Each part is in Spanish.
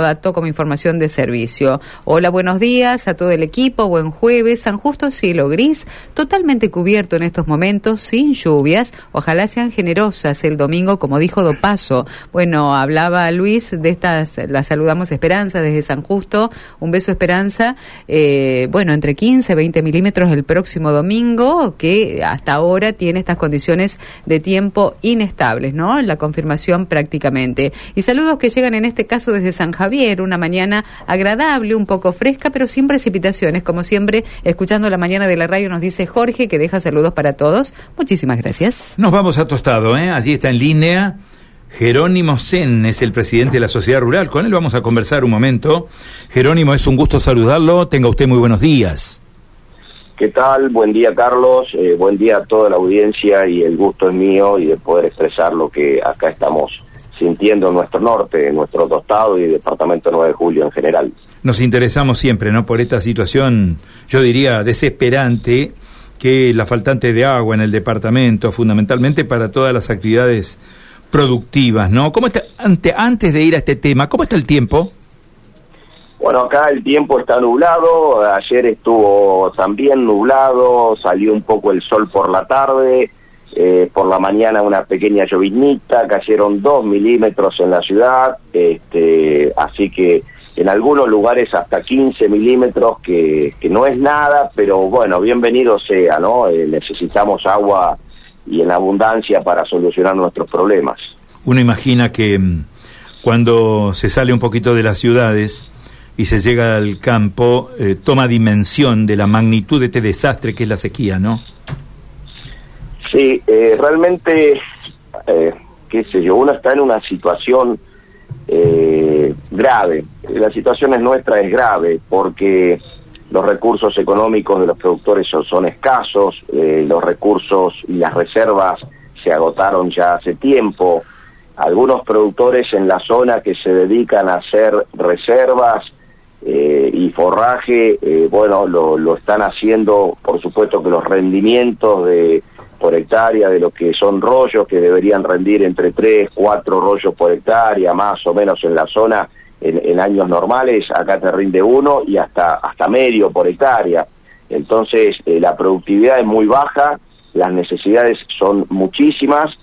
dato como información de servicio. Hola, buenos días a todo el equipo, buen jueves. San Justo cielo gris, totalmente cubierto en estos momentos, sin lluvias. Ojalá sean generosas el domingo, como dijo Dopaso. Bueno, hablaba Luis de estas, la saludamos Esperanza desde San Justo. Un beso Esperanza. Eh, bueno, entre 15 y 20 milímetros el próximo domingo, que hasta ahora tiene estas condiciones de tiempo inestables, ¿no? La confirmación prácticamente. Y saludos que llegan en este caso desde San Javier, una mañana agradable, un poco fresca, pero sin precipitaciones, como siempre, escuchando la mañana de la radio nos dice Jorge, que deja saludos para todos. Muchísimas gracias. Nos vamos a Tostado, ¿eh? Allí está en línea. Jerónimo Sen es el presidente de la Sociedad Rural. Con él vamos a conversar un momento. Jerónimo, es un gusto saludarlo. Tenga usted muy buenos días. ¿Qué tal? Buen día, Carlos. Eh, buen día a toda la audiencia y el gusto es mío y de poder expresar lo que acá estamos sintiendo en nuestro norte, en nuestro tostado y departamento 9 de julio en general. Nos interesamos siempre, ¿no? Por esta situación, yo diría, desesperante, que la faltante de agua en el departamento, fundamentalmente para todas las actividades productivas, ¿no? ¿Cómo está, ante, antes de ir a este tema, cómo está el tiempo? Bueno, acá el tiempo está nublado, ayer estuvo también nublado, salió un poco el sol por la tarde, eh, por la mañana una pequeña llovinita, cayeron dos milímetros en la ciudad, este, así que en algunos lugares hasta 15 milímetros, que, que no es nada, pero bueno, bienvenido sea, ¿no? Eh, necesitamos agua y en abundancia para solucionar nuestros problemas. Uno imagina que mm, cuando se sale un poquito de las ciudades y se llega al campo, eh, toma dimensión de la magnitud de este desastre que es la sequía, ¿no? Sí, eh, realmente, eh, qué sé yo, uno está en una situación eh, grave. La situación es nuestra es grave porque los recursos económicos de los productores son, escasos, eh, los recursos y las reservas se agotaron ya hace tiempo. Algunos productores en la zona que se dedican a hacer reservas eh, y forraje, bueno, lo, lo están haciendo, por supuesto que los rendimientos de por hectárea de lo que son rollos que deberían rendir entre 3, 4 rollos por hectárea, más o menos en la zona en, en años normales, acá te rinde uno y hasta, hasta medio por hectárea. Entonces eh, la productividad es muy baja, las necesidades son muchísimas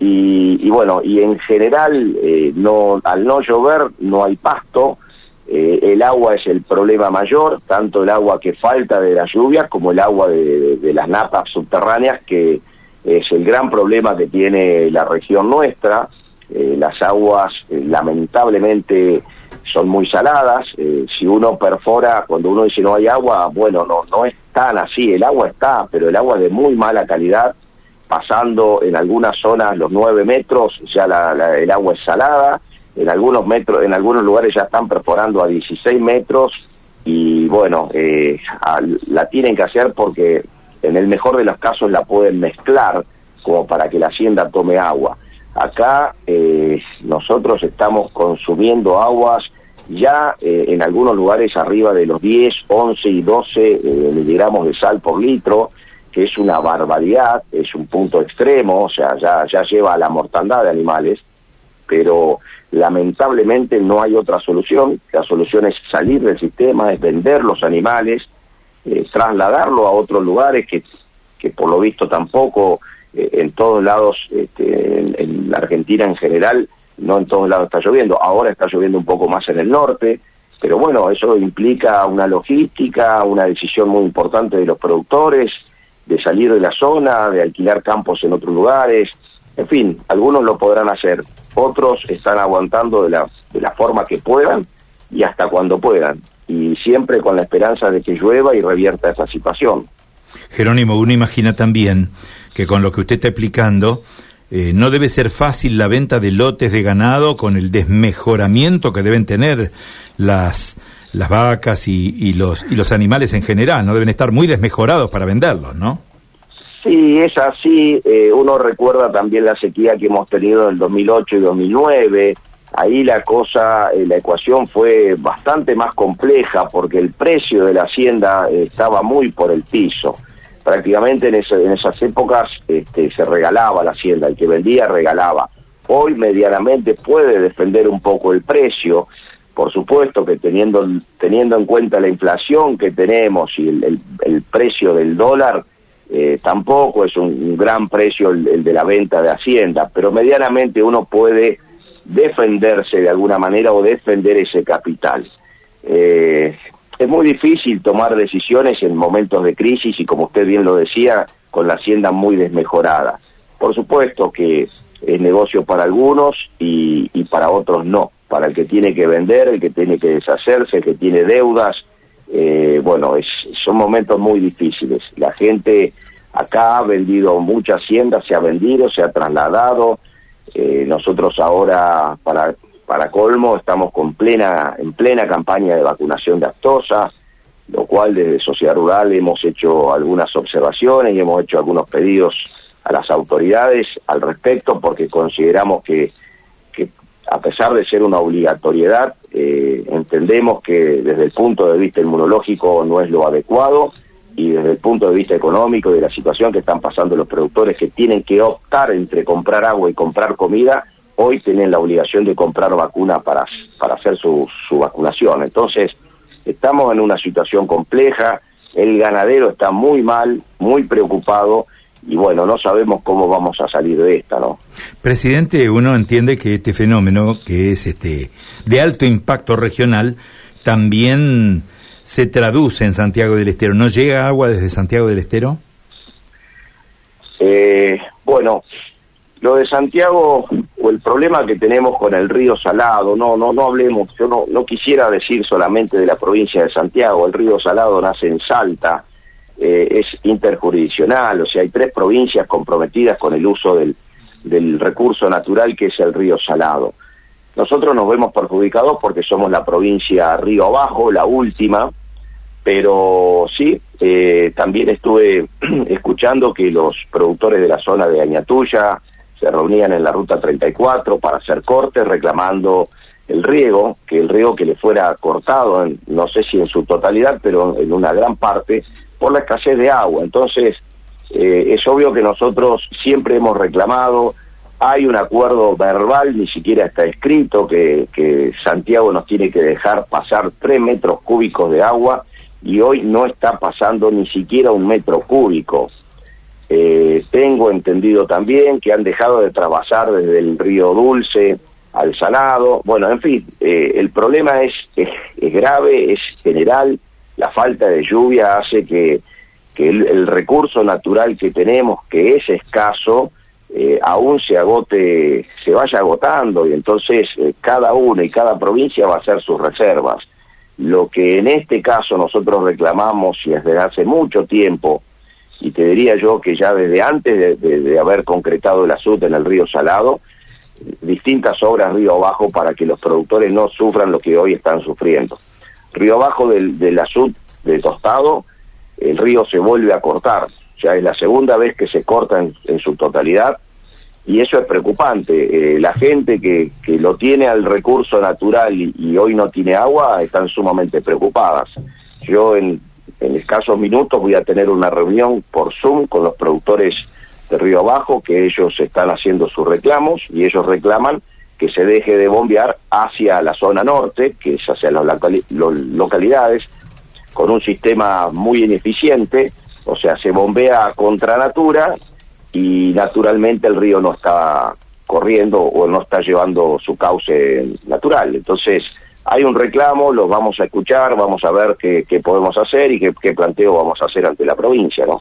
y, y bueno, y en general eh, no, al no llover no hay pasto, eh, el agua es el problema mayor, tanto el agua que falta de las lluvias como el agua de, las napas subterráneas, que es el gran problema que tiene la región nuestra. Eh, las aguas, eh, lamentablemente, son muy saladas. Si uno perfora, cuando uno dice no hay agua, bueno, no, no es tan así. El agua está, pero el agua es de muy mala calidad, pasando en algunas zonas los nueve metros, ya la, la, el agua es salada en algunos metros, en algunos lugares ya están perforando a 16 metros y bueno, eh, la tienen que hacer porque en el mejor de los casos la pueden mezclar como para que la hacienda tome agua. Acá eh, nosotros estamos consumiendo aguas ya eh, en algunos lugares arriba de los 10, 11 y 12 eh, miligramos de sal por litro, que es una barbaridad, es un punto extremo, o sea, ya, ya lleva a la mortandad de animales, pero lamentablemente no hay otra solución, la solución es salir del sistema, es vender los animales, eh, trasladarlo a otros lugares que, que por lo visto tampoco eh, en todos lados, este, en, en, la Argentina en general, no en todos lados está lloviendo, ahora está lloviendo un poco más en el norte, pero bueno, eso implica una logística, una decisión muy importante de los productores, de salir de la zona, de alquilar campos en otros lugares, en fin, algunos lo podrán hacer, otros están aguantando de la, de la forma que puedan y hasta cuando puedan, y siempre con la esperanza de que llueva y revierta esa situación. Jerónimo, uno imagina también que con lo que usted está explicando, eh, no debe ser fácil la venta de lotes de ganado con el desmejoramiento que deben tener las, las vacas y, y, los, y los animales en general, ¿no? Deben estar muy desmejorados para venderlos, ¿no? Sí, es así. Eh, uno recuerda también la sequía que hemos tenido en el 2008 y 2009. Ahí la cosa, eh, la ecuación fue bastante más compleja porque el precio de la hacienda eh, estaba muy por el piso. Prácticamente en, esas épocas este, se regalaba la hacienda, el que vendía regalaba. Hoy medianamente puede defender un poco el precio, por supuesto que teniendo, teniendo en cuenta la inflación que tenemos y el, precio del dólar, eh, tampoco es un, gran precio el, de la venta de Hacienda, pero medianamente uno puede defenderse de alguna manera o defender ese capital. Eh, es muy difícil tomar decisiones en momentos de crisis y como usted bien lo decía, con la hacienda muy desmejorada. Por supuesto que es negocio para algunos y, y para otros no para el que tiene que vender, el que tiene que deshacerse, el que tiene deudas. Eh, bueno, es, son momentos muy difíciles. La gente acá ha vendido mucha hacienda, se ha vendido, se ha trasladado. Eh, nosotros ahora, para, para colmo, estamos con plena, en plena campaña de vacunación de actosa, lo cual desde Sociedad Rural hemos hecho algunas observaciones y hemos hecho algunos pedidos a las autoridades al respecto porque consideramos que a pesar de ser una obligatoriedad, eh, entendemos que desde el punto de vista inmunológico no es lo adecuado y desde el punto de vista económico y de la situación que están pasando los productores que tienen que optar entre comprar agua y comprar comida, hoy tienen la obligación de comprar vacuna para, para hacer su, su vacunación. Entonces, estamos en una situación compleja, el ganadero está muy mal, muy preocupado y bueno, no sabemos cómo vamos a salir de esta, ¿no? Presidente, uno entiende que este fenómeno, que es este de alto impacto regional, también se traduce en Santiago del Estero. ¿No llega agua desde Santiago del Estero? Eh, bueno, lo de Santiago o el problema que tenemos con el río Salado, no, no, no hablemos, yo no, no quisiera decir solamente de la provincia de Santiago, el río Salado nace en Salta, eh, es interjurisdiccional, o sea, hay tres provincias comprometidas con el uso del, recurso natural que es el río Salado. Nosotros nos vemos perjudicados porque somos la provincia Río Abajo, la última, pero sí, eh, también estuve escuchando que los productores de la zona de Añatuya se reunían en la ruta 34 para hacer cortes reclamando el riego, que el riego que le fuera cortado, no sé si en su totalidad, pero en una gran parte, por la escasez de agua. Entonces, eh, es obvio que nosotros siempre hemos reclamado, hay un acuerdo verbal, ni siquiera está escrito, que, Santiago nos tiene que dejar pasar tres metros cúbicos de agua y hoy no está pasando ni siquiera un metro cúbico. Eh, tengo entendido también que han dejado de trabajar desde el río Dulce al Salado. Bueno, en fin, eh, el problema es, es, grave, es general. La falta de lluvia hace que, que el, recurso natural que tenemos, que es escaso, eh, aún se agote, se vaya agotando y entonces eh, cada uno y cada provincia va a hacer sus reservas. Lo que en este caso nosotros reclamamos y desde hace mucho tiempo, y te diría yo que ya desde antes de, haber concretado el asunto en el río Salado, distintas obras río abajo para que los productores no sufran lo que hoy están sufriendo. Río abajo del, del azud de Tostado, el río se vuelve a cortar, ya es la segunda vez que se corta en, su totalidad y eso es preocupante. Eh, la gente que, que lo tiene al recurso natural y, hoy no tiene agua están sumamente preocupadas. Yo en, en escasos minutos voy a tener una reunión por Zoom con los productores de Río Abajo, que ellos están haciendo sus reclamos y ellos reclaman que se deje de bombear hacia la zona norte, que es hacia las localidades, con un sistema muy ineficiente, o sea, se bombea contra natura y naturalmente el río no está corriendo o no está llevando su cauce natural. Entonces, hay un reclamo, los vamos a escuchar, vamos a ver qué, podemos hacer y qué, qué, planteo vamos a hacer ante la provincia, ¿no?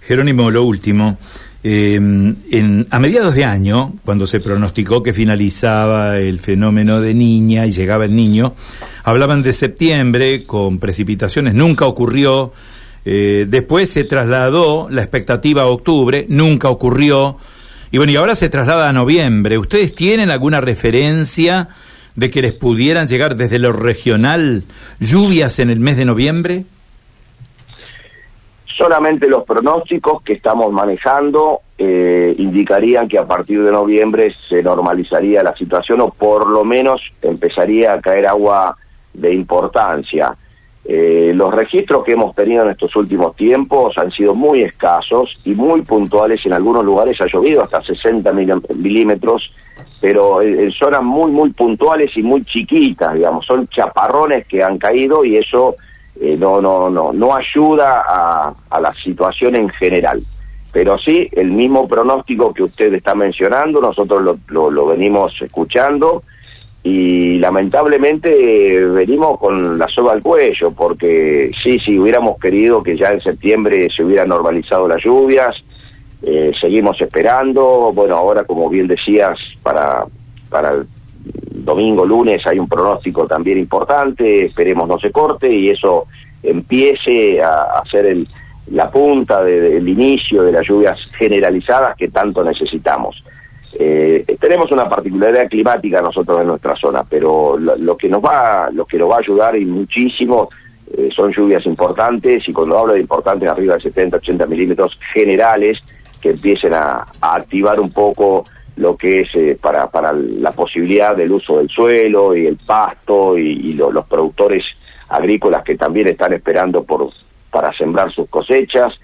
Jerónimo, lo último. Eh, en, a mediados de año, cuando se pronosticó que finalizaba el fenómeno de niña y llegaba el niño, hablaban de septiembre con precipitaciones, nunca ocurrió. Eh, después se trasladó la expectativa a octubre, nunca ocurrió. Y bueno, y ahora se traslada a noviembre. ¿Ustedes tienen alguna referencia de que les pudieran llegar desde lo regional lluvias en el mes de noviembre? Solamente los pronósticos que estamos manejando eh, indicarían que a partir de noviembre se normalizaría la situación o por lo menos empezaría a caer agua de importancia. Eh, los registros que hemos tenido en estos últimos tiempos han sido muy escasos y muy puntuales. En algunos lugares ha llovido hasta 60 milímetros pero en, zonas muy, muy puntuales y muy chiquitas, digamos, son chaparrones que han caído y eso eh, no, no, no, no ayuda a, a la situación en general. Pero sí, el mismo pronóstico que usted está mencionando, nosotros lo, lo, venimos escuchando y lamentablemente venimos con la soga al cuello, porque sí, sí, hubiéramos querido que ya en septiembre se hubieran normalizado las lluvias, eh, seguimos esperando, bueno, ahora como bien decías, para, para el domingo, lunes hay un pronóstico también importante, esperemos no se corte y eso empiece a hacer el la punta del inicio de las lluvias generalizadas que tanto necesitamos. Eh, tenemos una particularidad climática nosotros en nuestra zona, pero lo, que nos va, lo que nos va a ayudar y muchísimo eh, son lluvias importantes y cuando hablo de importantes arriba de 70, 80 milímetros generales que empiecen a, activar un poco lo que es eh, para, para la posibilidad del uso del suelo y el pasto y, los productores agrícolas que también están esperando por para sembrar sus cosechas.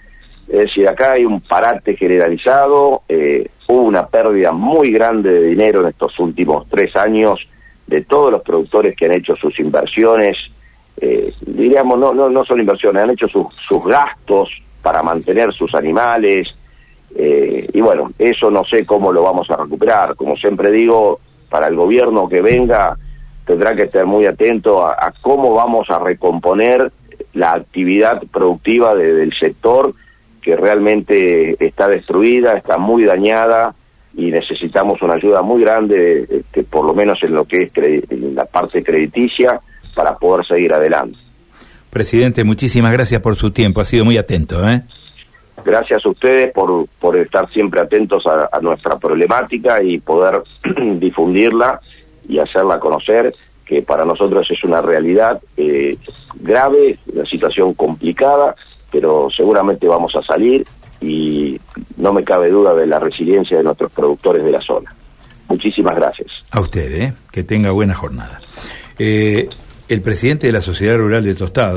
Es decir, acá hay un parate generalizado, eh, hubo una pérdida muy grande de dinero en estos últimos tres años de todos los productores que han hecho sus inversiones, eh, diríamos, no, no, no son inversiones, han hecho sus, sus gastos para mantener sus animales, eh, y bueno, eso no sé cómo lo vamos a recuperar. Como siempre digo, para el gobierno que venga tendrá que estar muy atento a cómo vamos a recomponer la actividad productiva del sector que realmente está destruida, está muy dañada y necesitamos una ayuda muy grande, este, por lo menos en lo que es en la parte crediticia, para poder seguir adelante. Presidente, muchísimas gracias por su tiempo, ha sido muy atento. ¿eh? Gracias a ustedes por, por estar siempre atentos a, nuestra problemática y poder difundirla y hacerla conocer que para nosotros es una realidad eh, grave, una situación complicada, pero seguramente vamos a salir y no me cabe duda de la resiliencia de nuestros productores de la zona. Muchísimas gracias. A usted, ¿eh? que tenga buena jornada. Eh, el presidente de la Sociedad Rural de Tostado.